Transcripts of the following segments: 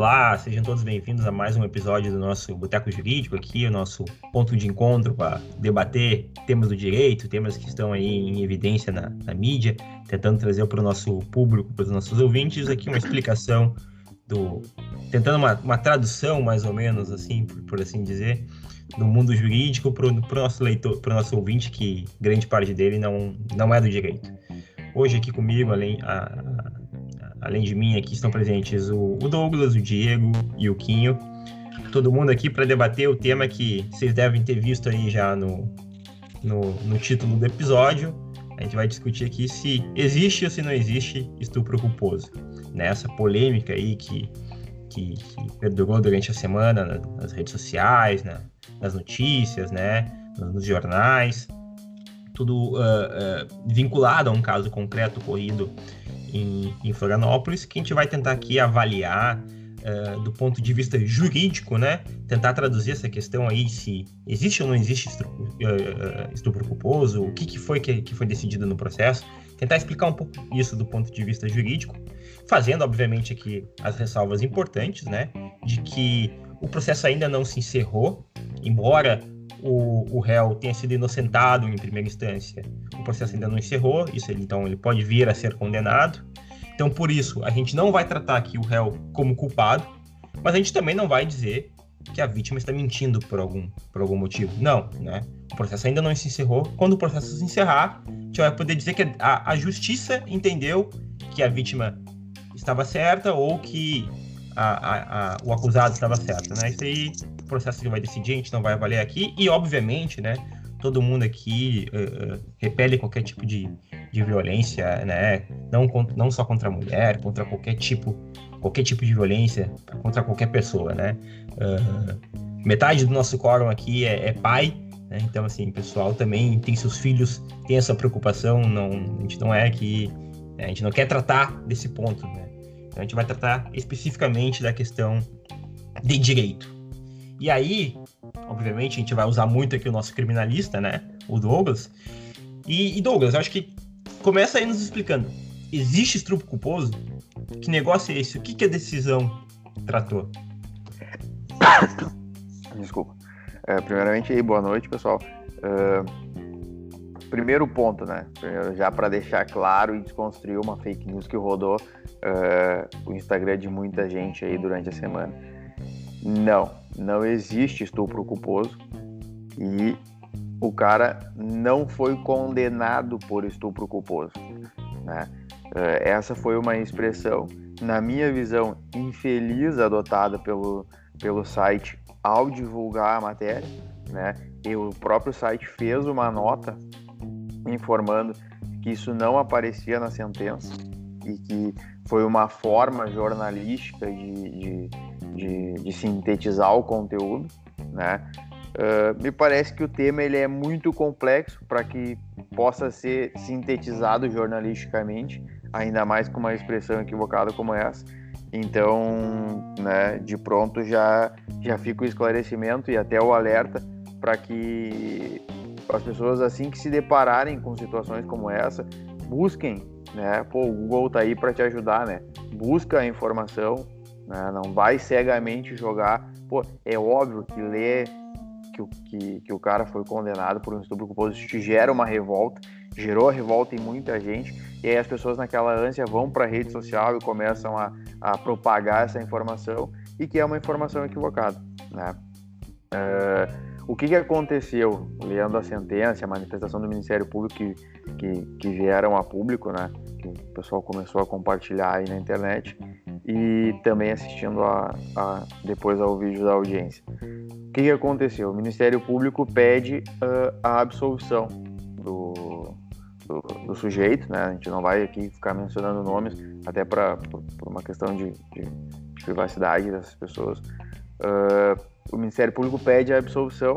Olá, sejam todos bem-vindos a mais um episódio do nosso Boteco Jurídico aqui, o nosso ponto de encontro para debater temas do direito, temas que estão aí em evidência na, na mídia, tentando trazer para o nosso público, para os nossos ouvintes, aqui uma explicação do... tentando uma, uma tradução, mais ou menos, assim, por, por assim dizer, do mundo jurídico para o nosso leitor, para o nosso ouvinte, que grande parte dele não, não é do direito. Hoje aqui comigo, além, a, Além de mim, aqui estão presentes o, Douglas, o Diego e o Quinho. Todo mundo aqui para debater o tema que vocês devem ter visto aí já no, no, no título do episódio. A gente vai discutir aqui se existe ou se não existe estupro culposo. Nessa polêmica aí que, que, que perdurou durante a semana nas redes sociais, na, nas notícias, né, nos jornais, tudo uh, uh, vinculado a um caso concreto ocorrido em, em Florianópolis, que a gente vai tentar aqui avaliar uh, do ponto de vista jurídico, né? Tentar traduzir essa questão aí se existe ou não existe estupro, estupro culposo, o que, que foi que, que foi decidido no processo, tentar explicar um pouco isso do ponto de vista jurídico, fazendo, obviamente, aqui as ressalvas importantes, né? De que o processo ainda não se encerrou, embora o, o réu tenha sido inocentado em primeira instância, o processo ainda não encerrou, isso ele, então ele pode vir a ser condenado. Então, por isso, a gente não vai tratar aqui o réu como culpado, mas a gente também não vai dizer que a vítima está mentindo por algum, por algum motivo. Não, né? O processo ainda não se encerrou. Quando o processo se encerrar, a gente vai poder dizer que a, a justiça entendeu que a vítima estava certa ou que a, a, a, o acusado estava certo, né? Isso aí processo que vai decidir, a gente não vai avaliar aqui. E, obviamente, né, todo mundo aqui uh, repele qualquer tipo de, de violência, né? Não, não só contra a mulher, contra qualquer tipo, qualquer tipo de violência, contra qualquer pessoa, né? Uh, metade do nosso quórum aqui é, é pai, né? Então, assim, o pessoal também tem seus filhos, tem essa preocupação, não, a gente não é que... Né, a gente não quer tratar desse ponto, né? Então, a gente vai tratar especificamente da questão de direito. E aí, obviamente, a gente vai usar muito aqui o nosso criminalista, né? O Douglas. E, e Douglas, acho que começa aí nos explicando. Existe estupro culposo? Que negócio é esse? O que, que a decisão tratou? Desculpa. É, primeiramente aí, boa noite, pessoal. Uh, primeiro ponto, né? Primeiro, já para deixar claro e desconstruir uma fake news que rodou uh, o Instagram de muita gente aí durante a semana. Não, não existe estupro culposo e o cara não foi condenado por estupro culposo. Né? Eh, essa foi uma expressão, na minha visão, infeliz adotada pelo, pelo site ao divulgar a matéria. Né? E o próprio site fez uma nota informando que isso não aparecia na sentença e que foi uma forma jornalística de, de de, de sintetizar o conteúdo, né? Uh, me parece que o tema ele é muito complexo para que possa ser sintetizado jornalisticamente, ainda mais com uma expressão equivocada como essa. Então, né, de pronto já já fica o esclarecimento e até o alerta para que as pessoas assim que se depararem com situações como essa, busquem, né? Pô, o Google tá aí para te ajudar, né? Busca a informação, né? Não vai cegamente jogar. Pô, é óbvio que ler que, que, que o cara foi condenado por um estupro culposo te gera uma revolta, gerou a revolta em muita gente, e aí as pessoas naquela ânsia vão para a rede social e começam a, a propagar essa informação, e que é uma informação equivocada. Né? Uh, o que, que aconteceu, lendo a sentença, a manifestação do Ministério Público que, que, que vieram a público, né? que o pessoal começou a compartilhar aí na internet, e também assistindo a, a, depois ao vídeo da audiência. O que, que aconteceu? O Ministério Público pede uh, a absolução do, do, do, sujeito, né? A gente não vai aqui ficar mencionando nomes, até para por, por, uma questão de, de, de, privacidade dessas pessoas. Uh, o Ministério Público pede a absolução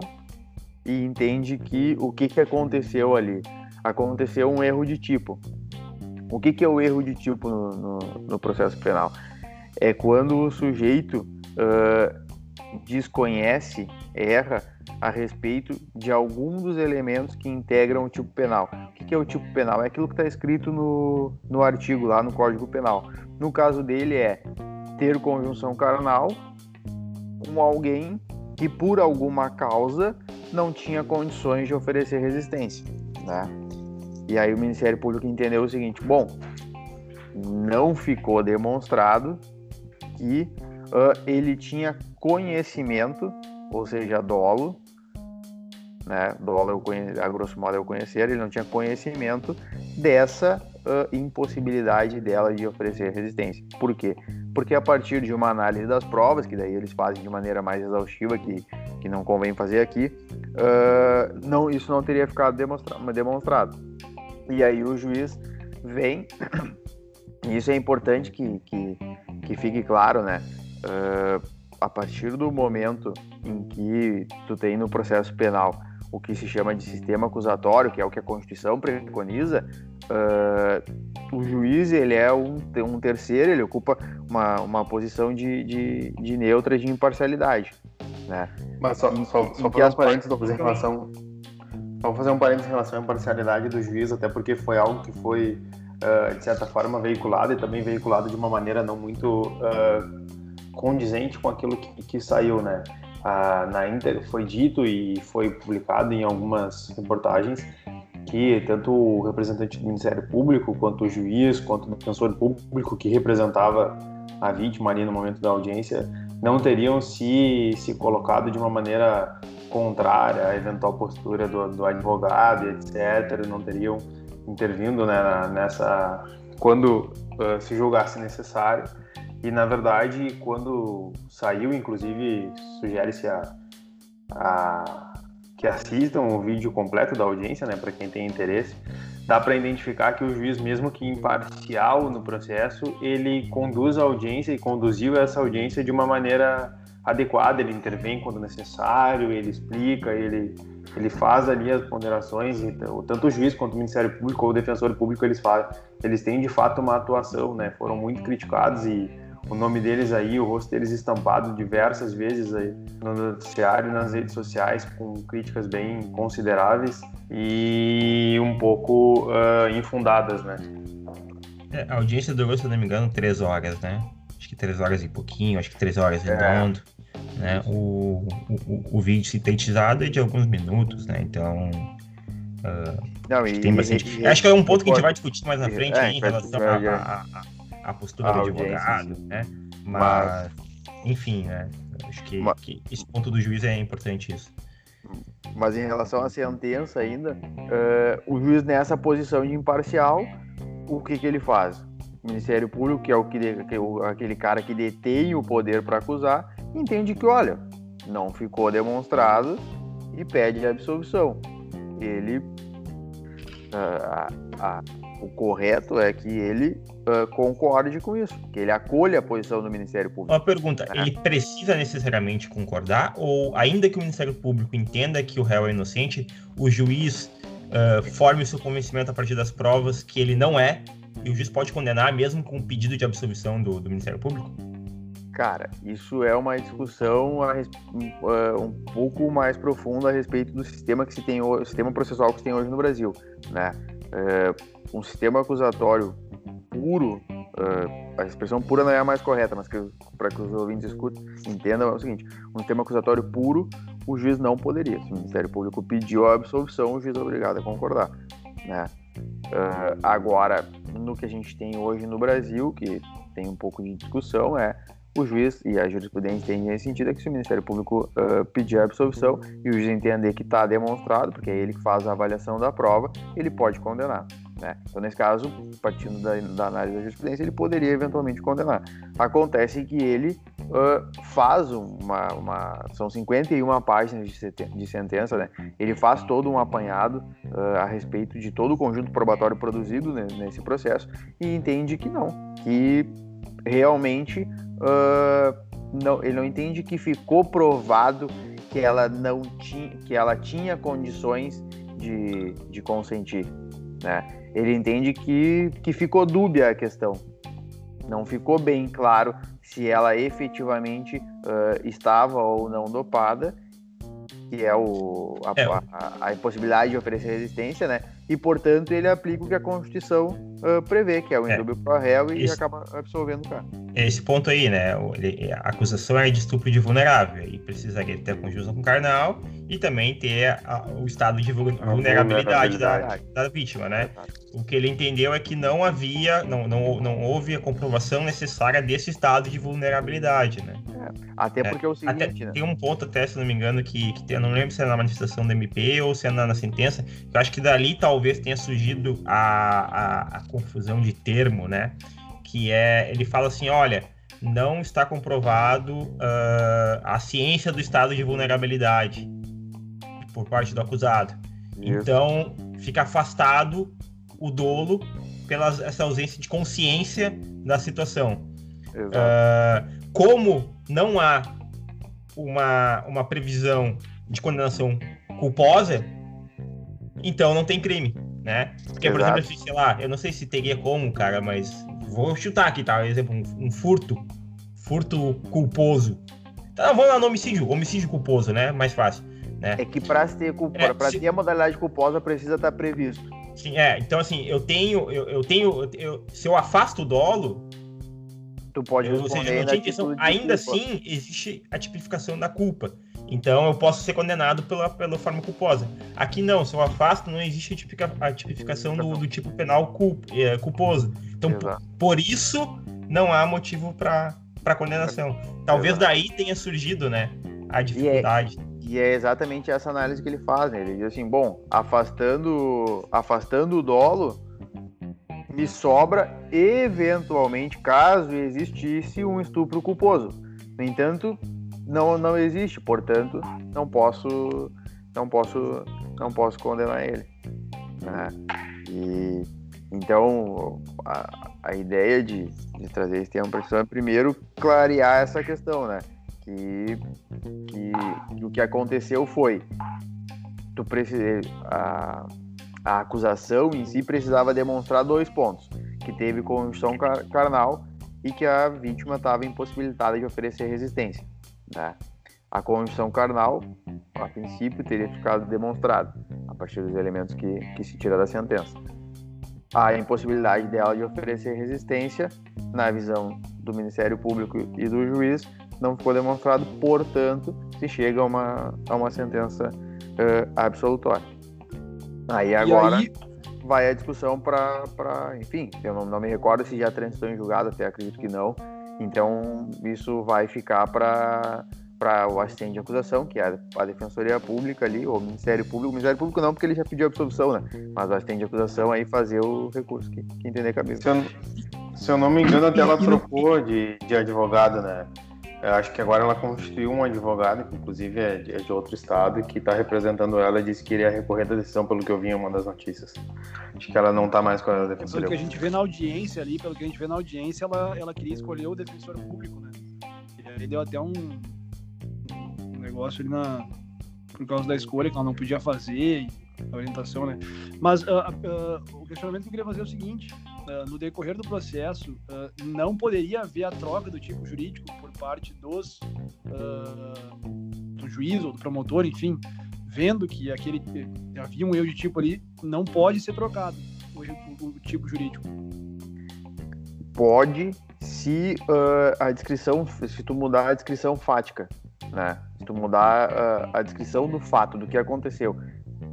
e entende que o que, que aconteceu ali? Aconteceu um erro de tipo. O que, que é o erro de tipo no, no, no processo penal? é quando o sujeito uh, desconhece, erra a respeito de algum dos elementos que integram o tipo penal. O que é o tipo penal? É aquilo que está escrito no, no artigo lá no Código Penal. No caso dele é ter conjunção carnal com alguém que por alguma causa não tinha condições de oferecer resistência, né? E aí o Ministério Público entendeu o seguinte: bom, não ficou demonstrado que uh, ele tinha conhecimento, ou seja, dolo, né? Dolo, eu a grosso modo eu conhecer, ele não tinha conhecimento dessa uh, impossibilidade dela de oferecer resistência. Por quê? Porque a partir de uma análise das provas, que daí eles fazem de maneira mais exaustiva, que, que não convém fazer aqui, uh, não, isso não teria ficado demonstra demonstrado. E aí o juiz vem, e isso é importante que, que, que fique claro, né? Uh, a partir do momento em que tu tem no processo penal o que se chama de sistema acusatório, que é o que a Constituição preconiza, uh, o juiz ele é um, um terceiro, ele ocupa uma, uma posição de, de, de neutra, de imparcialidade. Né? Mas só, só, só fazer um parênteses em relação. Só fazer um parênteses em relação à imparcialidade do juiz, até porque foi algo que foi, uh, de certa forma, veiculado e também veiculado de uma maneira não muito uh, condizente com aquilo que, que saiu, né? Na Inter foi dito e foi publicado em algumas reportagens que tanto o representante do Ministério Público, quanto o juiz, quanto o defensor público que representava a vítima ali no momento da audiência, não teriam se, se colocado de uma maneira contrária à eventual postura do, do advogado, etc., não teriam intervindo né, nessa quando uh, se julgasse necessário. E na verdade, quando saiu, inclusive, sugere-se a, a, que assistam o vídeo completo da audiência, né, para quem tem interesse. Dá para identificar que o juiz, mesmo que imparcial no processo, ele conduz a audiência e conduziu essa audiência de uma maneira adequada. Ele intervém quando necessário, ele explica, ele ele faz ali as ponderações, então, tanto o juiz quanto o Ministério Público ou o defensor público eles fazem, eles têm de fato uma atuação, né? Foram muito criticados e o nome deles aí, o rosto deles estampado diversas vezes aí no noticiário e nas redes sociais, com críticas bem consideráveis e um pouco uh, infundadas, né? É, a audiência durou, se não me engano, três horas, né? Acho que três horas e pouquinho, acho que três horas é. redondo. É. Né? O, o, o vídeo sintetizado é de alguns minutos, né? Então. Uh, não, e, tem bastante. E, acho que é um ponto que a gente vai discutir mais na frente é, em relação a, a, postura a do advogado, né? Mas, mas, enfim, né? Acho que, mas, que, esse ponto do juiz é importante isso. Mas em relação à sentença ainda, uh, o juiz nessa posição de imparcial, o que, que ele faz? O Ministério Público, que é o que, que aquele cara que detém o poder para acusar, entende que, olha, não ficou demonstrado e pede a absolvição. Ele uh, a, a, o correto é que ele uh, concorde com isso, que ele acolha a posição do Ministério Público. Uma pergunta: né? ele precisa necessariamente concordar ou, ainda que o Ministério Público entenda que o réu é inocente, o juiz uh, forme o seu convencimento a partir das provas que ele não é e o juiz pode condenar mesmo com o pedido de absolvição do, do Ministério Público? Cara, isso é uma discussão a, uh, um pouco mais profunda a respeito do sistema que se tem o sistema processual que se tem hoje no Brasil, né? É, um sistema acusatório puro, uh, a expressão pura não é a mais correta, mas para que os ouvintes escutem, entendam, é o seguinte: um sistema acusatório puro, o juiz não poderia. Se o Ministério Público pediu a absolvição, o juiz é obrigado a concordar. Né? Uh, agora, no que a gente tem hoje no Brasil, que tem um pouco de discussão, é o juiz e a jurisprudência tem nesse sentido é que se o Ministério Público uh, pedir a absolvição e o juiz entender que está demonstrado, porque é ele que faz a avaliação da prova, ele pode condenar. Né? Então, nesse caso, partindo da, da, análise da jurisprudência, ele poderia eventualmente condenar. Acontece que ele uh, faz uma, uma, São 51 páginas de, de sentença, né? ele faz todo um apanhado uh, a respeito de todo o conjunto probatório produzido né, nesse processo e entende que não, que realmente uh, não, ele não entende que ficou provado que ela não tinha, que ela tinha condições de, de consentir, né? Ele entende que, que ficou dúbia a questão. Não ficou bem claro se ela efetivamente uh, estava ou não dopada, que é, o, a, é. A, a, impossibilidade de oferecer resistência, né? E, portanto, ele aplica o que a Constituição uh, prevê, que é o indúbio é. pro réu e Isso. acaba absolvendo o cara. Esse ponto aí, né? Ele, a acusação é de estupro de vulnerável e precisaria ter a conjunção com carnal e também ter a, o estado de vulnerabilidade, vulnerabilidade. Da, da, vítima, né? O que ele entendeu é que não havia, não, não, não houve a comprovação necessária desse estado de vulnerabilidade, né? É, até é, porque é, o seguinte, até, né? Tem um ponto até, se não me engano, que, que tem, não lembro se é na manifestação do MP ou se é na, na sentença, eu acho que dali talvez tenha surgido a, a, a confusão de termo, né? Que é ele fala assim, olha, não está comprovado uh, a ciência do estado de vulnerabilidade por parte do acusado. Isso. Então fica afastado o dolo pela essa ausência de consciência da situação. Uh, como não há uma, uma previsão de condenação culposa, então não tem crime, né? Porque, Exato. por exemplo, assim, sei lá, eu não sei se teria como, cara, mas vou chutar aqui, tá? Exemplo, um, um furto, furto culposo. Tá, vamos lá no homicídio, homicídio culposo, né? Mais fácil. Né? É que ter, culpa, é, pra se... ter a modalidade culposa precisa estar tá previsto. Sim, é. Então, assim, eu tenho. Eu, eu tenho. Eu, se eu afasto o dolo. Tu pode eu, responder seja, ainda assim, existe a tipificação da culpa. Então eu posso ser condenado pela, pela forma culposa. Aqui não, se eu afasto, não existe a, tipifica, a tipificação do, do, tipo penal culp, é, culposo. Então, por, por, isso, não há motivo para condenação. Talvez Exato. daí tenha surgido né, a dificuldade. E é, e é, exatamente essa análise que ele faz. Né? Ele diz assim: bom, afastando, afastando o dolo, me sobra, eventualmente, caso existisse um estupro culposo. No entanto, não, não existe, portanto, não posso, não posso, não posso condenar ele. Né? E então a, a ideia de, de trazer esse tema para é primeiro clarear essa questão, né? Que, que, que o que aconteceu foi tu a, a acusação em si precisava demonstrar dois pontos, que teve conjunção carnal e que a vítima estava impossibilitada de oferecer resistência. Né? A conjunção carnal, a princípio, teria ficado demonstrada a partir dos elementos que, que se tira da sentença. A impossibilidade dela de oferecer resistência, na visão do Ministério Público e do juiz, não ficou demonstrado, portanto, se chega a uma, a uma sentença uh, absolutória. Aí agora aí... vai a discussão para. Enfim, eu não, não, me recordo se já transitou em julgado, até acredito que não, então, isso vai ficar para para o assistente de acusação, que é a Defensoria Pública ali, ou o Ministério Público. O Ministério Público não, porque ele já pediu a absolução, né? Mas o assistente de acusação aí fazer o recurso, que, que entender a cabeça. Se eu, se eu não me engano, até ela trocou de, de advogado, né? Eu acho que agora ela constituiu um advogado, que inclusive é de, é de outro estado, que está representando ela e disse que iria recorrer da decisão, pelo que eu vi em uma das notícias. Acho que ela não está mais com a defensoria. Pelo que a gente vê na audiência ali, pelo que a gente vê na audiência, ela, ela queria escolher o defensor público, né? E aí deu até um, um negócio ali na, por causa da escolha que ela não podia fazer, a orientação, né? Mas uh, uh, o questionamento que eu queria fazer é o seguinte: uh, no decorrer do processo, não poderia haver a troca do tipo jurídico por parte dos do juiz ou do promotor, enfim, vendo que aquele havia um erro de tipo ali, não pode ser trocado o, o tipo jurídico. Pode, se a descrição, se tu mudar a descrição fática, né? Se tu mudar a descrição do fato, do que aconteceu,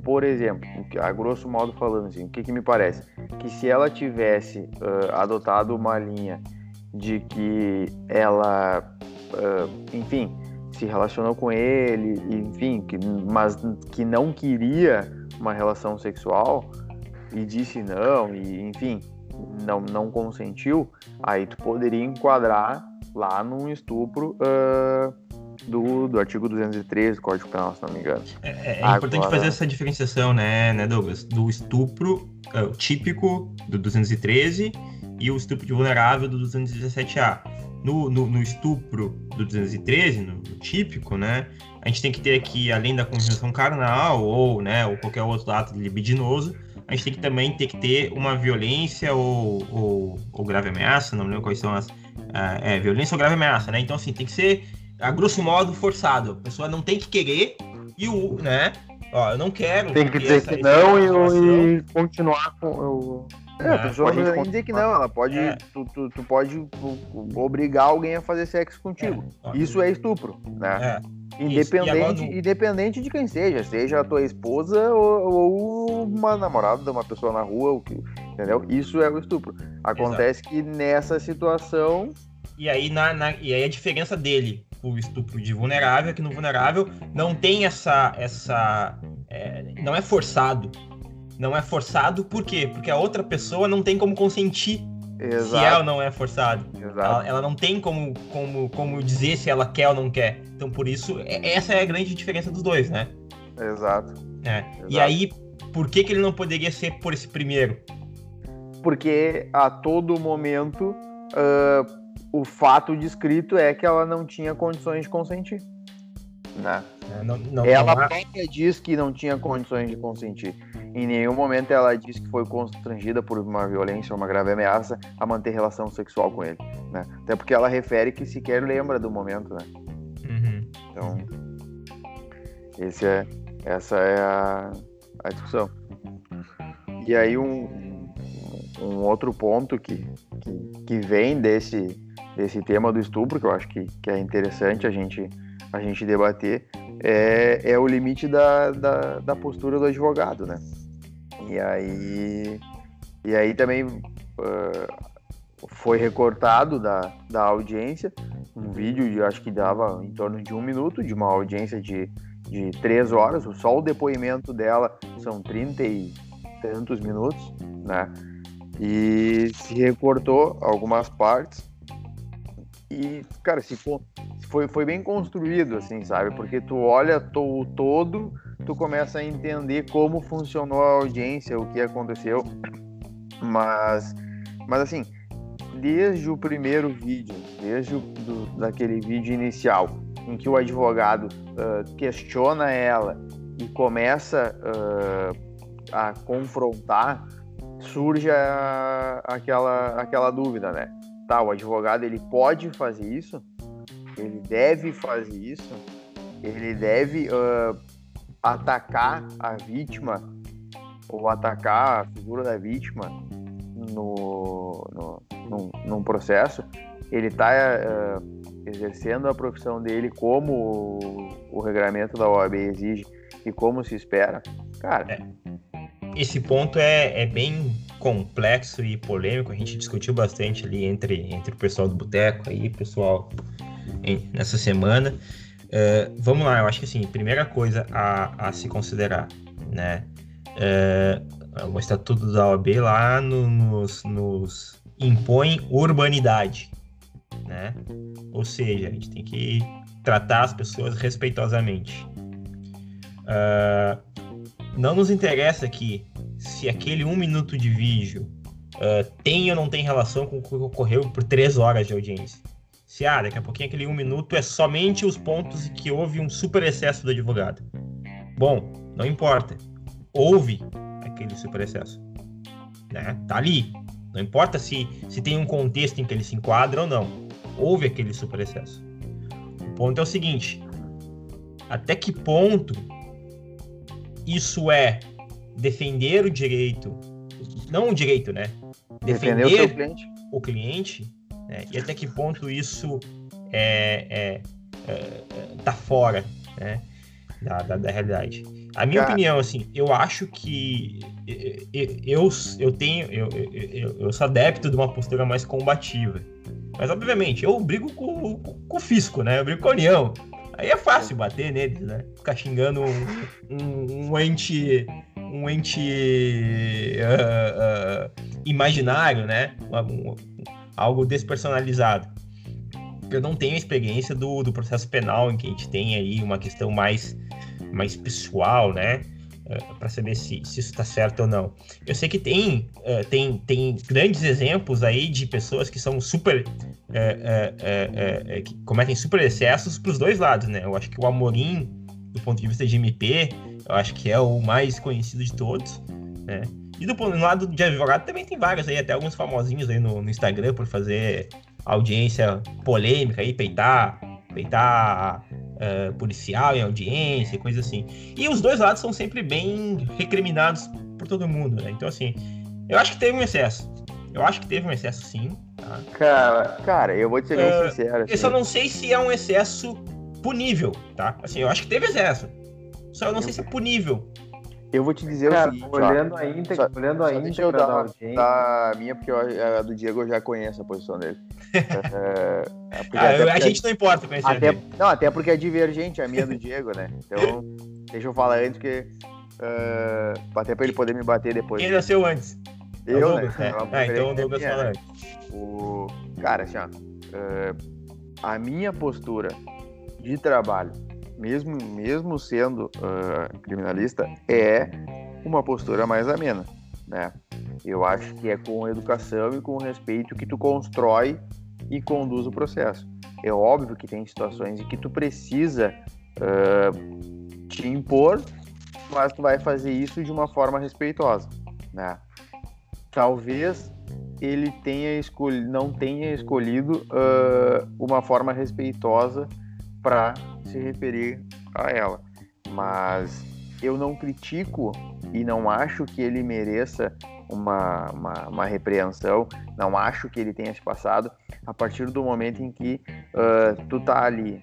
por exemplo, a grosso modo falando assim, o que, que me parece? Que se ela tivesse uh, adotado uma linha de que ela, uh, enfim, se relacionou com ele, enfim, que, mas que não queria uma relação sexual e disse não, e enfim, não, não consentiu, aí tu poderia enquadrar lá num estupro uh, do, do artigo 213 do Código Penal, se não me engano. É, é, é Agora... importante fazer essa diferenciação, né, né Douglas? Do estupro uh, típico do 213 e o estupro de vulnerável do 217A. No, no, no, estupro do 213, no, no, típico, né, a gente tem que ter aqui, além da conjunção carnal ou, né, ou qualquer outro ato libidinoso, a gente tem que também ter que ter uma violência ou, ou, ou grave ameaça, não lembro quais são as. Uh, é, violência ou grave ameaça, né? Então, assim, tem que ser a grosso modo, forçado. A pessoa não tem que querer e o, né? Ó, eu não quero. Tem que dizer essa, que não e, e, continuar com. Eu... É, a pessoa não precisa nem dizer que não, ela pode. É. Tu, tu, tu, pode obrigar alguém a fazer sexo contigo. É. Isso é estupro, né? É. Independente, independente de quem seja, seja a tua esposa ou, ou, uma namorada de uma pessoa na rua, o que, entendeu? Isso é o estupro. Acontece Exato. que nessa situação. E aí, na, na, e aí a diferença dele o estupro de vulnerável é que no vulnerável não tem essa. essa é, não é forçado. Não é forçado por quê? Porque a outra pessoa não tem como consentir Exato. se ela não é forçada. Ela, ela, não tem como, como, como dizer se ela quer ou não quer. Então, por isso, é, essa é a grande diferença dos dois, né? Exato. É. Exato. E aí, por que, que ele não poderia ser por esse primeiro? Porque a todo momento uh, o fato descrito é que ela não tinha condições de consentir. Né? É, não, não, ela não própria diz que não tinha condições de consentir. Em nenhum momento ela diz que foi constrangida por uma violência ou uma grave ameaça a manter relação sexual com ele. Né? Até porque ela refere que sequer lembra do momento. Né? Uhum. Então, esse é, essa é a, a discussão. E aí um, um outro ponto que, que, que vem desse, desse tema do estupro, que eu acho que, que é interessante a gente, a gente debater, é, é o limite da, da, da postura do advogado, né? E aí, e aí também uh, foi recortado da, da audiência um vídeo, de, acho que dava em torno de um minuto, de uma audiência de, de três horas, só o depoimento dela são trinta e tantos minutos, né? E se recortou algumas partes e, cara, se foi, foi bem construído, assim, sabe? Porque tu olha o todo, tu começa a entender como funcionou a audiência, o que aconteceu. Mas, mas assim, desde o primeiro vídeo, desde o, do, daquele vídeo inicial, em que o advogado uh, questiona ela e começa uh, a confrontar, surge a, aquela, aquela dúvida, né? Tá, o advogado ele pode fazer isso, ele deve fazer isso, ele deve uh, atacar a vítima? Ou atacar a figura da vítima no, no, num, num processo, ele está uh, exercendo a profissão dele como o, o regulamento da OAB exige e como se espera, cara. É. Esse ponto é, é bem complexo e polêmico. A gente discutiu bastante ali entre, entre o pessoal do Boteco aí, pessoal em, nessa semana. Uh, vamos lá, eu acho que assim, primeira coisa a, a se considerar, né? Uh, o estatuto da OAB lá no, nos, nos impõe urbanidade, né? Ou seja, a gente tem que tratar as pessoas respeitosamente. Uh, não nos interessa aqui se aquele um minuto de vídeo uh, tem ou não tem relação com o que ocorreu por três horas de audiência. Se, ah, daqui a pouquinho aquele um minuto é somente os pontos em que houve um super excesso do advogado. Bom, não importa. Houve aquele super excesso. Né? Tá ali. Não importa se, se tem um contexto em que ele se enquadra ou não. Houve aquele super excesso. O ponto é o seguinte: até que ponto isso é defender o direito, não o direito, né? Defender, defender o, cliente, o cliente né? e até que ponto isso é, é, é tá fora né? da, da, da realidade. A minha Cara. opinião, assim, eu acho que eu, eu tenho, eu, eu, eu sou adepto de uma postura mais combativa. Mas, obviamente, eu brigo com, com, com o fisco, né? Eu brigo com a União. Aí é fácil bater neles, né? Ficar xingando um, um, um ente um ente uh, uh, imaginário, né? Um, algo despersonalizado. Eu não tenho experiência do, do processo penal em que a gente tem aí uma questão mais, mais pessoal, né? Uh, para saber se, se isso está certo ou não. Eu sei que tem, uh, tem, tem grandes exemplos aí de pessoas que são super. Uh, que cometem super excessos para os dois lados, né? Eu acho que o Amorim, do ponto de vista de MP, eu acho que é o mais conhecido de todos, né? E do lado de advogado também tem vários aí, até alguns famosinhos aí no, no Instagram por fazer audiência polêmica aí, peitar, peitar uh, policial em audiência, coisa assim. E os dois lados são sempre bem recriminados por todo mundo, né? Então, assim, eu acho que teve um excesso. Eu acho que teve um excesso, sim. Tá? Cara, cara, eu vou te ser bem uh, sincero. Assim. Eu só não sei se é um excesso punível, tá? Assim, eu acho que teve excesso. Só eu não sei se é punível. Eu vou te dizer Cara, o seguinte, olhando ó, a íntegra, só, olhando a íntegra da, audiência... da minha, porque eu, a do Diego eu já conheço a posição dele. é, ah, a gente não importa conhecer até, Não, até porque é divergente a minha do Diego, né? Então, deixa eu falar antes que... Uh, até pra ele poder me bater depois. Quem nasceu antes? Eu, é Douglas, né? É. Ah, então o Douglas fala antes. O... Cara, assim, ó, uh, a minha postura de trabalho mesmo, mesmo sendo uh, criminalista, é uma postura mais amena, né? Eu acho que é com educação e com respeito que tu constrói e conduz o processo. É óbvio que tem situações em que tu precisa uh, te impor, mas tu vai fazer isso de uma forma respeitosa, né? Talvez ele tenha escolhido, não tenha escolhido uh, uma forma respeitosa para se referir a ela. Mas eu não critico e não acho que ele mereça uma, uma, uma, repreensão, não acho que ele tenha se passado a partir do momento em que uh, tu tá ali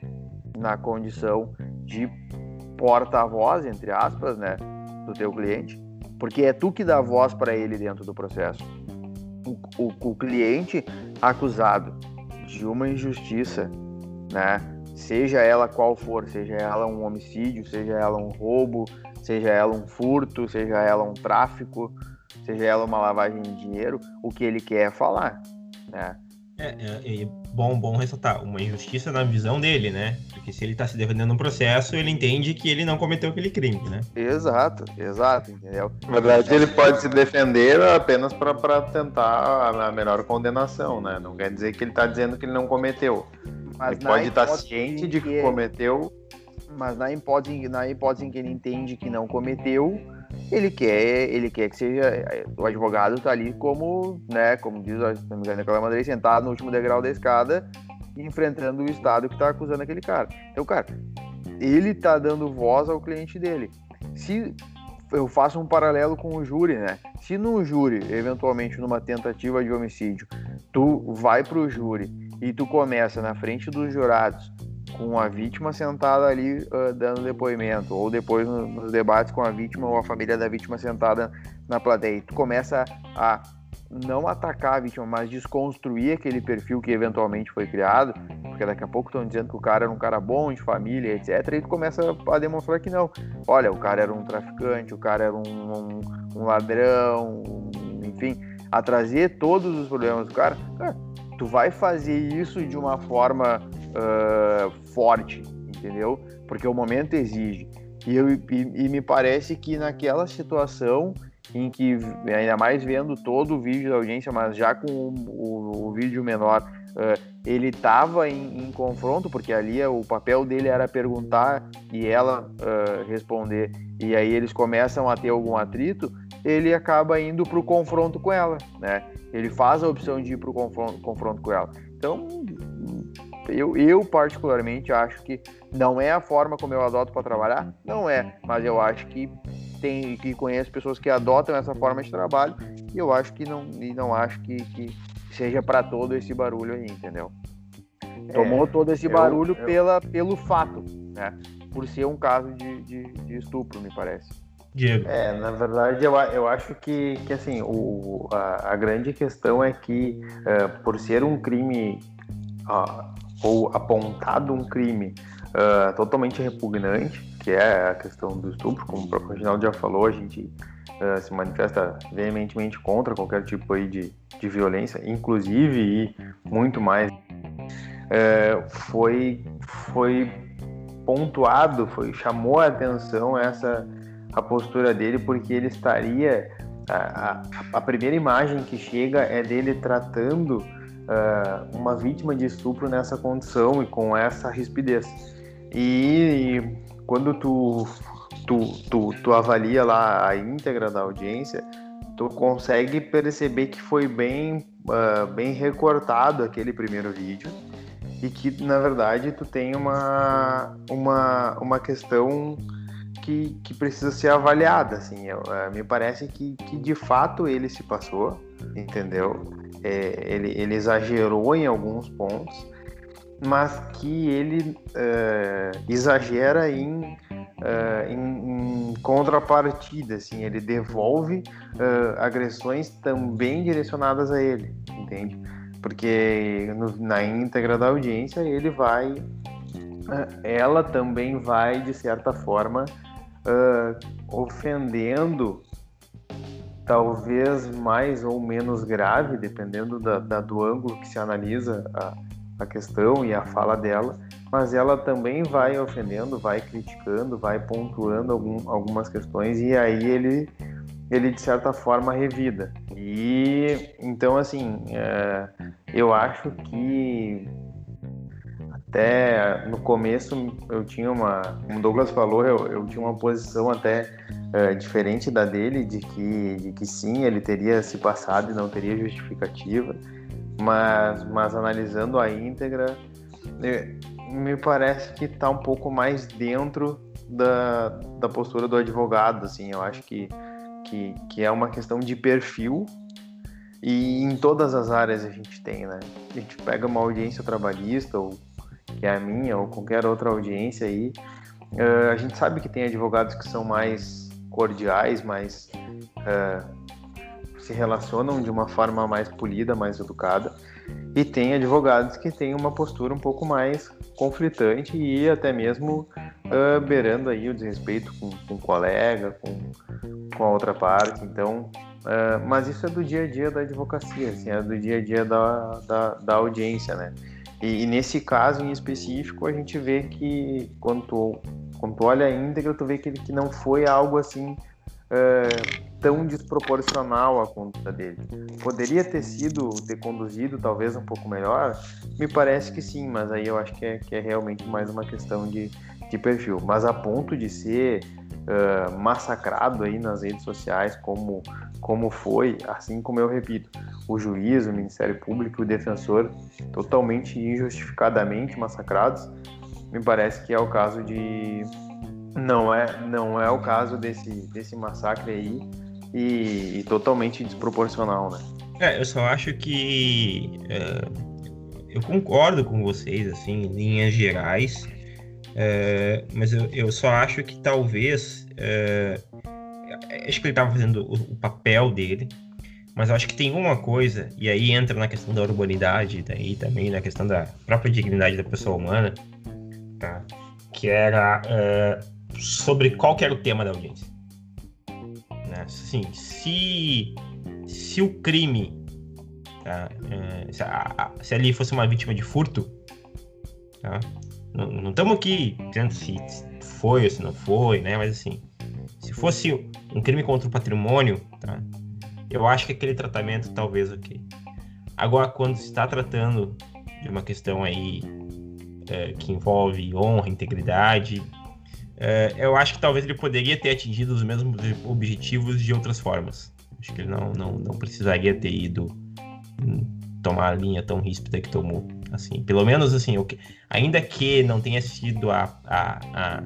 na condição de porta-voz, entre aspas, né, do teu cliente, porque é tu que dá voz para ele dentro do processo. O, o, o cliente acusado de uma injustiça, né, seja ela qual for, seja ela um homicídio, seja ela um roubo, seja ela um furto, seja ela um tráfico, seja ela uma lavagem de dinheiro, o que ele quer é falar, né? É, é, é, bom, bom ressaltar, uma injustiça na visão dele, né? Porque se ele está se defendendo no processo, ele entende que ele não cometeu aquele crime, né? Exato, exato, entendeu? Na verdade, ele pode se defender apenas para tentar a melhor condenação, né? Não quer dizer que ele está dizendo que ele não cometeu. Mas ele pode estar ciente de que, cometeu. Mas na hipótese, na hipótese em que ele entende que não cometeu, ele quer, ele quer que seja o advogado está ali como, né, como diz, engano, aquela Madrid sentado no último degrau da escada, enfrentando o estado que está acusando aquele cara. Então, cara, ele está dando voz ao cliente dele. Se eu faço um paralelo com o júri, né? Se no júri, eventualmente numa tentativa de homicídio, tu vai pro júri e tu começa na frente dos jurados com a vítima sentada ali uh, dando depoimento, ou depois no, nos debates com a vítima ou a família da vítima sentada na plateia, e tu começa a não atacar a vítima, mas desconstruir aquele perfil que eventualmente foi criado, porque daqui a pouco estão dizendo que o cara era um cara bom, de família, etc. E tu começa a demonstrar que não. Olha, o cara era um traficante, o cara era um, um, um ladrão, um, enfim, a trazer todos os problemas do cara. Cara, tu vai fazer isso de uma forma uh, forte, entendeu? Porque o momento exige. E, eu, e, e, me parece que naquela situação em que, ainda mais vendo todo o vídeo da audiência, mas já com o, o, o vídeo menor, ele estava em, em, confronto, porque ali o papel dele era perguntar e ela uh, responder, e aí eles começam a ter algum atrito, ele acaba indo para o confronto com ela, né? Ele faz a opção de ir para o confronto, confronto com ela. Então, eu, eu particularmente acho que não é a forma como eu adoto para trabalhar, não é, mas eu acho que tem que conheço pessoas que adotam essa forma de trabalho e eu acho que não e não acho que, que seja para todo esse barulho aí, entendeu? Tomou é, todo esse barulho eu, eu... Pela, pelo fato, né? Por ser um caso de, de, de estupro, me parece. Diego. É, na verdade, eu, eu acho que, que assim, o, a, a grande questão é que, uh, por ser um crime, uh, ou apontado um crime uh, totalmente repugnante, que é a questão do estupro, como o próprio Reginaldo já falou, a gente se manifesta veementemente contra qualquer tipo aí de, de violência, inclusive e muito mais. foi, foi pontuado, foi, chamou a atenção essa a postura dele, porque ele estaria. A, a, a primeira imagem que chega é dele tratando uh, uma vítima de estupro nessa condição e com essa rispidez. E, e quando tu, tu, tu, tu avalia lá a íntegra da audiência, tu consegue perceber que foi bem, uh, bem recortado aquele primeiro vídeo e que na verdade tu tem uma uma, uma questão que, que precisa ser avaliada assim. Eu, é, me parece que, que de fato ele se passou entendeu? É, ele, ele exagerou em alguns pontos mas que ele é, exagera em, é, em, em, contrapartida, assim, ele devolve é, agressões também direcionadas a ele, entende? porque no, na íntegra da audiência ele vai, eh, ela também vai de certa forma uh, ofendendo, talvez mais ou menos grave, dependendo da, da, do ângulo que se analisa a, a questão e a fala dela, mas ela também vai ofendendo, vai criticando, vai pontuando algum, algumas questões e aí ele ele de certa forma revida. E então assim, é, eu acho que até no começo eu tinha uma, como Douglas falou, eu, eu tinha uma posição até é, diferente da dele, de que, de que sim, ele teria se passado e não teria justificativa, mas, mas analisando a íntegra, é, me parece que está um pouco mais dentro da, da postura do advogado, assim, eu acho que que, que é uma questão de perfil e em todas as áreas a gente tem, né? A gente pega uma audiência trabalhista, ou que é a minha, ou qualquer outra audiência aí, uh, a gente sabe que tem advogados que são mais cordiais, mais uh, se relacionam de uma forma mais polida, mais educada, e tem advogados que têm uma postura um pouco mais conflitante e até mesmo uh, beirando aí o desrespeito com, com o colega, com, com a outra parte. Então, uh, mas isso é do dia a dia da advocacia, assim, é do dia a dia da, da, da audiência, né? E, e, nesse caso em específico, a gente vê que quando tu, quando tu olha a íntegra, tu vê que, que não foi algo assim uh, tão desproporcional à conduta dele. Poderia ter sido, ter conduzido talvez um pouco melhor? Me parece que sim, mas aí eu acho que é, que é realmente mais uma questão de, de perfil. Mas a ponto de ser uh, massacrado aí nas redes sociais, como, como foi, assim como eu repito, o juiz, o Ministério Público e o defensor totalmente injustificadamente massacrados, me parece que é o caso de não é não é o caso desse desse massacre aí e, e totalmente desproporcional, né? É, eu só acho que é, eu concordo com vocês, assim, em linhas gerais, é, mas eu, eu, só acho que talvez é, acho que ele estava fazendo o, o, papel dele, mas eu acho que tem uma coisa e aí entra na questão da urbanidade, daí também na questão da própria dignidade da pessoa humana, tá? Que era sobre qual que era o tema da audiência né? Assim, se, se o crime, tá? é, se, a, se, ali fosse uma vítima de furto, tá? não estamos aqui dizendo se foi ou se não foi, né? Mas assim, se fosse um crime contra o patrimônio, tá? Eu acho que aquele tratamento talvez ok. Agora, quando se está tratando de uma questão aí é, que envolve honra, integridade, é, eu acho que talvez ele poderia ter atingido os mesmos objetivos de outras formas. Acho que ele não, não, não precisaria ter ido hum, tomar a linha tão ríspida que tomou. Assim, pelo menos assim, ainda que não tenha sido a, a, a,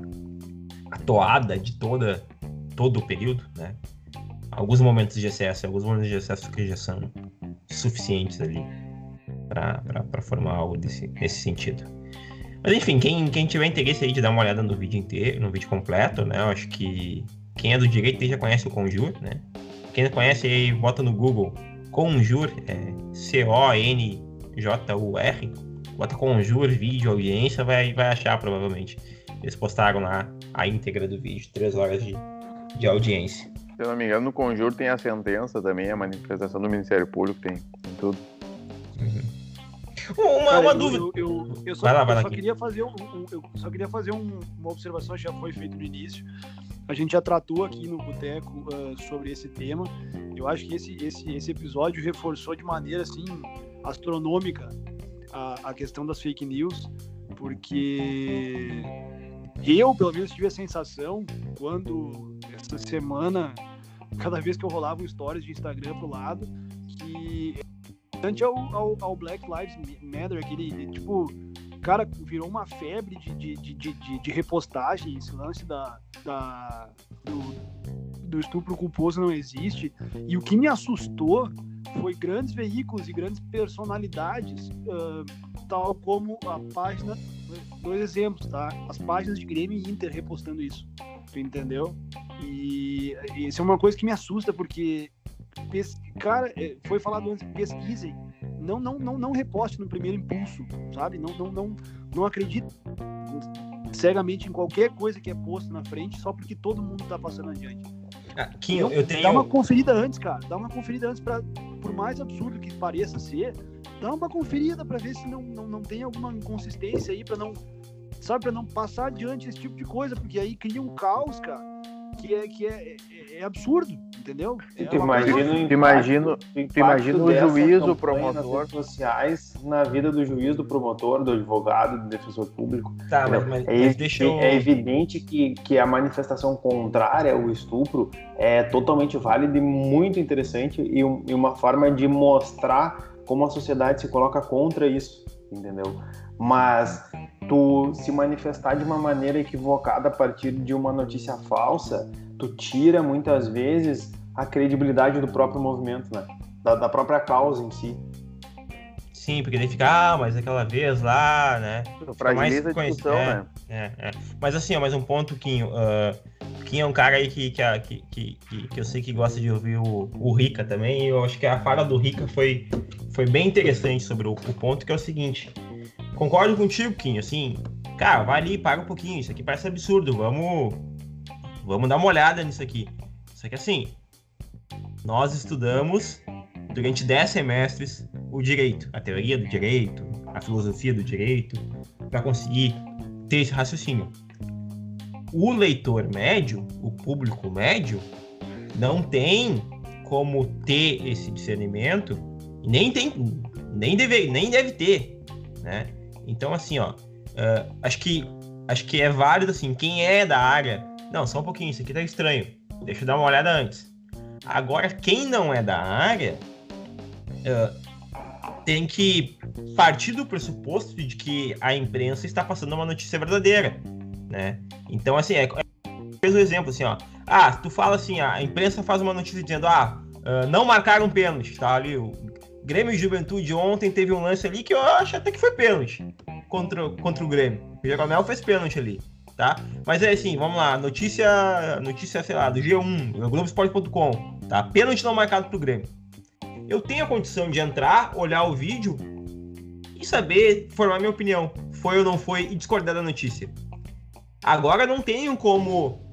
a toada de toda, todo o período, né? Alguns momentos de excesso, alguns momentos de excesso que já são suficientes ali para formar algo desse, nesse sentido. Mas enfim, quem, quem tiver interesse aí de dar uma olhada no vídeo inteiro, no vídeo completo, né? Eu acho que quem é do direito já conhece o Conjur, né? Quem não conhece aí, bota no Google Conjur, é C-O-N-J-U-R. Bota Conjur, vídeo, audiência, vai, vai achar provavelmente. Eles postaram lá a íntegra do vídeo, três horas de, de audiência. Se eu não me engano, no Conjur tem a sentença também, a manifestação do Ministério Público, tem, tem tudo. Uhum. Uma, Cara, uma dúvida. Eu, eu, eu, só, vai lá, vai lá só queria fazer, um, um, eu só queria fazer um, uma observação que já foi feita no início. A gente já tratou aqui no Boteco uh, sobre esse tema. Eu acho que esse, esse, esse episódio reforçou de maneira assim astronômica a, a questão das fake news, porque eu, pelo menos, tive a sensação quando essa semana, cada vez que eu rolava um stories de Instagram pro lado, que bastante ao, ao, ao, Black Lives Matter, aquele, tipo, cara, virou uma febre de, de, de, de, de repostagem, esse lance da, da, do, do estupro culposo não existe. E o que me assustou foi grandes veículos e grandes personalidades, uh, tal como a página, dois exemplos, tá? As páginas de Grêmio e Inter repostando isso, tu entendeu? E isso é uma coisa que me assusta, porque, cara, é, foi falado antes, pesquisem, não, não, não, não reposte no primeiro impulso, sabe? Não, não, não, não acredite cegamente em qualquer coisa que é posto na frente só porque todo mundo tá passando adiante. Ah, Quinho, então, eu tenho... Dá uma conferida antes, cara. Dá uma conferida antes para por mais absurdo que pareça ser, dá uma conferida para ver se não, não, não tem alguma inconsistência aí para não sabe para não passar adiante esse tipo de coisa, porque aí cria um caos, cara, que é que é, é, é absurdo, entendeu? É tu imagina, tu imagina, tu imagina o juiz, o promotor sociais na vida do juiz, do promotor, do advogado, do defensor público. Tá, mas, mas, é, mas deixa eu... é evidente que, que a manifestação contrária ao estupro é totalmente válida e muito interessante e, um, e uma forma de mostrar como a sociedade se coloca contra isso, entendeu? Mas tu se manifestar de uma maneira equivocada a partir de uma notícia falsa, tu tira muitas vezes a credibilidade do próprio movimento, né? Da, da própria causa em si. Sim, porque daí fica, ah, mas aquela vez lá, né? Fragiliza a discussão, é, né? É, é. Mas assim, ó, mais um ponto, Quinho. Uh, Quinho é um cara aí que, que, que, que, que eu sei que gosta de ouvir o, o Rica também. E eu acho que a fala do Rica foi, foi bem interessante sobre o, o ponto, que é o seguinte. Concordo contigo, Quinho, assim, cara, vai ali, paga um pouquinho. Isso aqui parece absurdo. Vamos, vamos dar uma olhada nisso aqui. Só que assim, nós estudamos durante 10 semestres o direito, a teoria do direito, a filosofia do direito, para conseguir ter esse raciocínio. O leitor médio, o público médio, não tem como ter esse discernimento, nem tem, nem deve, nem deve ter, né? Então assim, ó, uh, acho que acho que é válido assim, quem é da área, não, só um pouquinho, isso aqui tá estranho, deixa eu dar uma olhada antes. Agora, quem não é da área uh, tem que partir do pressuposto de que a imprensa está passando uma notícia verdadeira, né? Então, assim, é, é um exemplo assim, ó. Ah, tu fala assim, a imprensa faz uma notícia dizendo, ah, uh, não marcaram pênalti, tá ali Grêmio e Juventude ontem teve um lance ali que eu acho até que foi pênalti contra, contra o Grêmio. O Jeromel fez pênalti ali tá? Mas é assim, vamos lá, notícia, notícia, sei lá, do G1, Globoesporte.com, tá? Pênalti não marcado pro Grêmio. Eu tenho a condição de entrar, olhar o vídeo e saber, formar minha opinião, foi ou não foi, e discordar da notícia. Agora não tenho como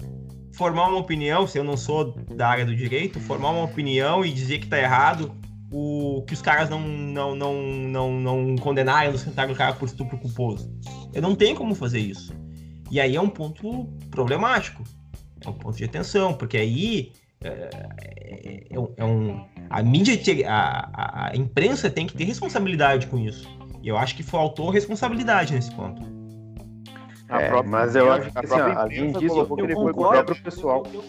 formar uma opinião, se eu não sou da área do direito, formar uma opinião e dizer que tá errado, o que os caras não não não não, não sentaram o cara por estupro culposo. Eu não tenho como fazer isso. E aí é um ponto problemático, é um ponto de atenção, porque aí é, é, é um, a mídia, a, a, imprensa tem que ter responsabilidade com isso. E eu acho que faltou responsabilidade nesse ponto. É, mas eu acho que assim, além disso, foi com o próprio pessoal. Eu,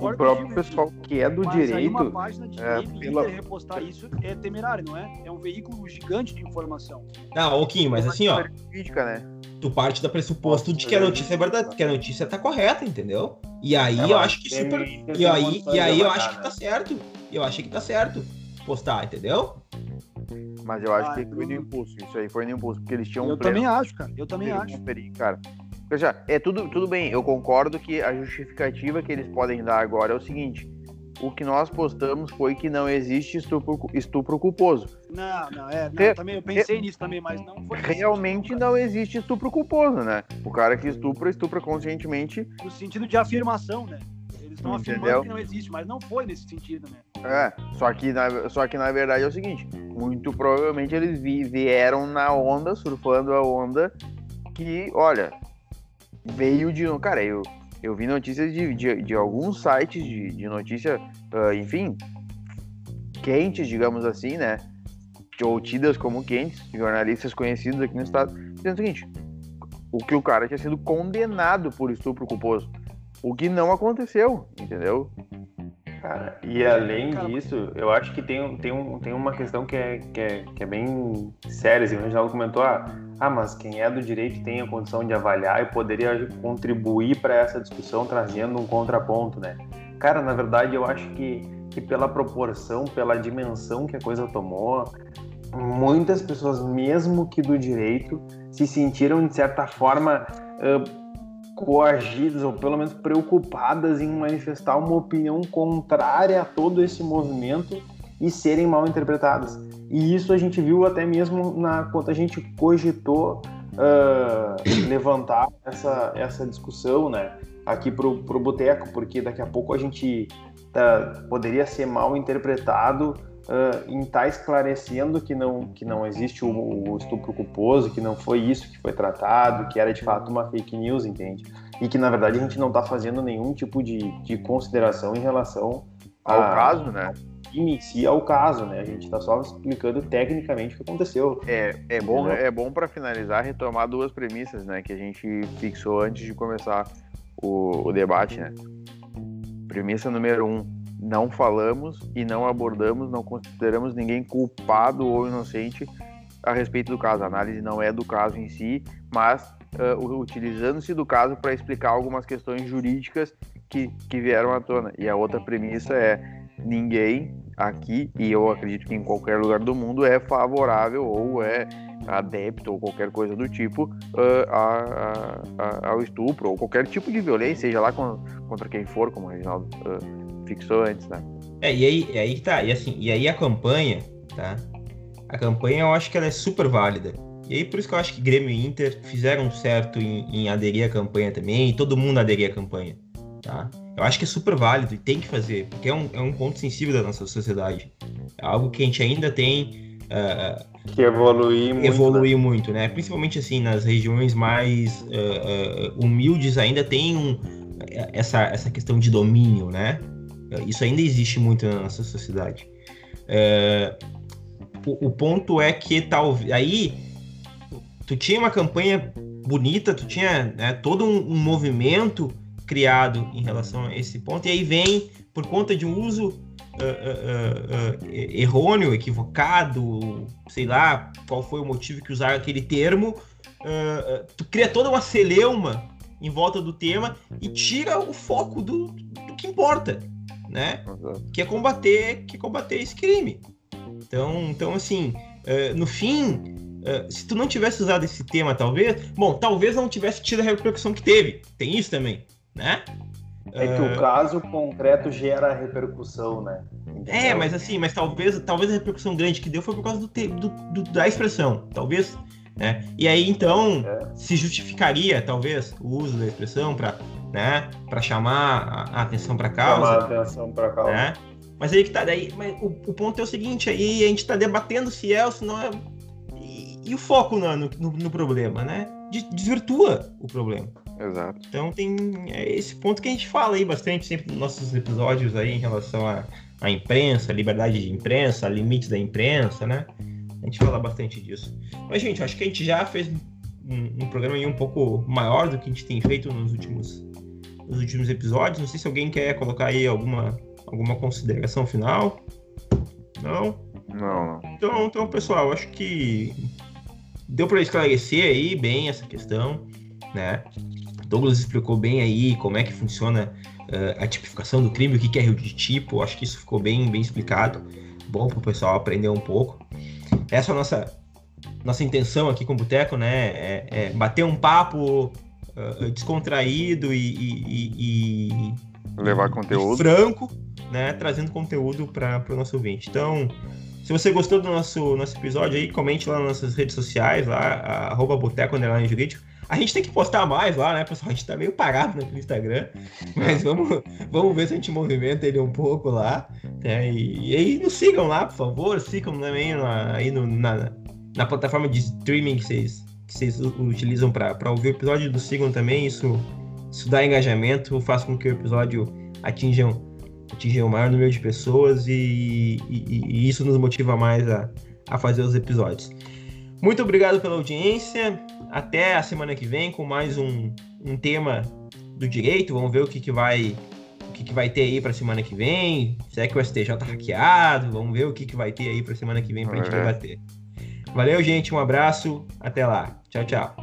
o próprio pessoal que é do mas direito. Aí uma página de é, pela... repostar isso é temerário, não é? É um veículo gigante de informação. Não, Kim, mas assim, ó. Crítica, né? Tu parte da pressuposto de que a notícia é verdade, que a notícia tá correta, entendeu? E aí é, eu acho que super. E aí, e aí eu acho que tá certo. Eu achei que tá certo postar, entendeu? Mas eu acho ah, que foi no impulso. Isso aí foi no impulso, porque eles tinham. Eu também acho, cara. Eu também acho. Conferir, cara. Veja, é tudo, tudo bem, eu concordo que a justificativa que eles podem dar agora é o seguinte: o que nós postamos foi que não existe estupro, estupro culposo. Não, não, é. Não, também, eu pensei é, nisso também, mas não foi. Realmente não existe estupro culposo, né? O cara que estupra, estupra conscientemente. No sentido de afirmação, né? Eles estão afirmando que não existe, mas não foi nesse sentido, né? É, só que na, só que na verdade é o seguinte: muito provavelmente eles vieram na onda, surfando a onda, que, olha, veio de. Cara, eu, eu vi notícias de, de, de alguns sites de, de notícia, uh, enfim, quentes, digamos assim, né? Ou tidas como quentes, jornalistas conhecidos aqui no estado, dizendo o seguinte: o que o cara tinha sido condenado por estupro culposo. O que não aconteceu, entendeu? Cara, e além disso, eu acho que tem, tem, um, tem uma questão que é, que é, que é bem séria. Assim, o Reginaldo comentou: ah, ah, mas quem é do direito tem a condição de avaliar e poderia contribuir para essa discussão trazendo um contraponto, né? Cara, na verdade, eu acho que, que pela proporção, pela dimensão que a coisa tomou, muitas pessoas, mesmo que do direito, se sentiram, de certa forma, uh, coagidas ou pelo menos preocupadas em manifestar uma opinião contrária a todo esse movimento e serem mal interpretadas. E isso a gente viu até mesmo na quando a gente cogitou uh, levantar essa, essa discussão, né, aqui pro, pro boteco, porque daqui a pouco a gente uh, poderia ser mal interpretado uh, em estar tá esclarecendo que não, que não existe o, o, estupro culposo, que não foi isso que foi tratado, que era de fato uma fake news, entende? E que na verdade a gente não está fazendo nenhum tipo de, de consideração em relação ao a, caso, né? em si ao caso, né? A gente está só explicando tecnicamente o que aconteceu. É, é bom, é bom para finalizar retomar duas premissas, né? Que a gente fixou antes de começar o, o debate, né? Premissa número um: não falamos e não abordamos, não consideramos ninguém culpado ou inocente a respeito do caso. A análise não é do caso em si, mas uh, utilizando-se do caso para explicar algumas questões jurídicas que, que vieram à tona. E a outra premissa é ninguém aqui, e eu acredito que em qualquer lugar do mundo, é favorável ou é adepto ou qualquer coisa do tipo uh, a, a, ao estupro ou qualquer tipo de violência, seja lá contra quem for, como o Reginaldo uh, fixou antes, né? É, e aí, e aí tá, e assim, e aí a campanha, tá? A campanha eu acho que ela é super válida. E aí por isso que eu acho que Grêmio e Inter fizeram certo em, em aderir à campanha também, e todo mundo aderir à campanha, tá? Eu acho que é super válido e tem que fazer, porque é um, é um ponto sensível da nossa sociedade. É algo que a gente ainda tem uh, que evoluir muito, evoluir né? muito, né? Principalmente assim nas regiões mais uh, uh, humildes ainda tem um, essa, essa questão de domínio, né? Isso ainda existe muito na nossa sociedade. O, o, ponto é que talvez aí tu tinha uma campanha bonita, tu tinha né, todo um, um movimento criado em relação a esse ponto, e aí vem, por conta de um uso uh, uh, uh, errôneo, equivocado, sei lá qual foi o motivo que usaram aquele termo, tu cria toda uma celeuma em volta do tema e tira o foco do, do que importa, né? Que é combater, que é combater esse crime. Então, então assim, no fim, se tu não tivesse usado esse tema, talvez, bom, talvez não tivesse tido a repercussão que teve. Tem isso também né? É que o caso concreto gera repercussão, né? Entendeu? É, mas assim, mas talvez, talvez a repercussão grande que deu foi por causa do, te, do, do da expressão, talvez, né? E aí então é. se justificaria, talvez, o uso da expressão para, né, para chamar a, a atenção para causa. Chamar a atenção para causa. Né? Mas aí que tá, daí, mas o, o, ponto é o seguinte, aí a gente está debatendo se é ou se não é e, e o foco no, no, no problema, né? Desvirtua o problema. Exato. Então tem é esse ponto que a gente fala aí bastante sempre nos nossos episódios aí em relação à, à imprensa, liberdade de imprensa, limites da imprensa, né? A gente fala bastante disso. Mas, gente, acho que a gente já fez um, um programa aí um pouco maior do que a gente tem feito nos últimos, nos últimos episódios. Não sei se alguém quer colocar aí alguma, alguma consideração final. Não? Não, Então, então pessoal, acho que deu para esclarecer aí bem essa questão, né? Douglas explicou bem aí como é que funciona uh, a tipificação do crime, o que é rio de tipo. Acho que isso ficou bem, bem explicado. Bom para o pessoal aprender um pouco. Essa é a nossa, nossa intenção aqui com o Boteco, né? É, é bater um papo uh, descontraído e, e, e, levar conteúdo franco, né? Trazendo conteúdo para o nosso ouvinte. Então, se você gostou do nosso, nosso episódio aí, comente lá nas nossas redes sociais, lá, arroba Boteco Jurídico. A gente tem que postar mais lá, né, pessoal? A gente tá meio parado no Instagram, mas vamos, vamos ver se a gente movimenta ele um pouco lá. Né? E, e aí nos sigam lá, por favor. Sigam também na, aí no, na, na plataforma de streaming que vocês, que vocês utilizam para ouvir o episódio. Nos sigam também. Isso, isso dá engajamento, faz com que o episódio atinja, atinja o maior número de pessoas e, e, e isso nos motiva mais a, a fazer os episódios. Muito obrigado pela audiência. Até a semana que vem com mais um, um tema do direito. Vamos ver o que, que vai o que, que vai ter aí para semana que vem. Se é que o STJ tá hackeado, vamos ver o que, que vai ter aí para semana que vem para a gente debater. Valeu, gente. Um abraço. Até lá. Tchau, tchau.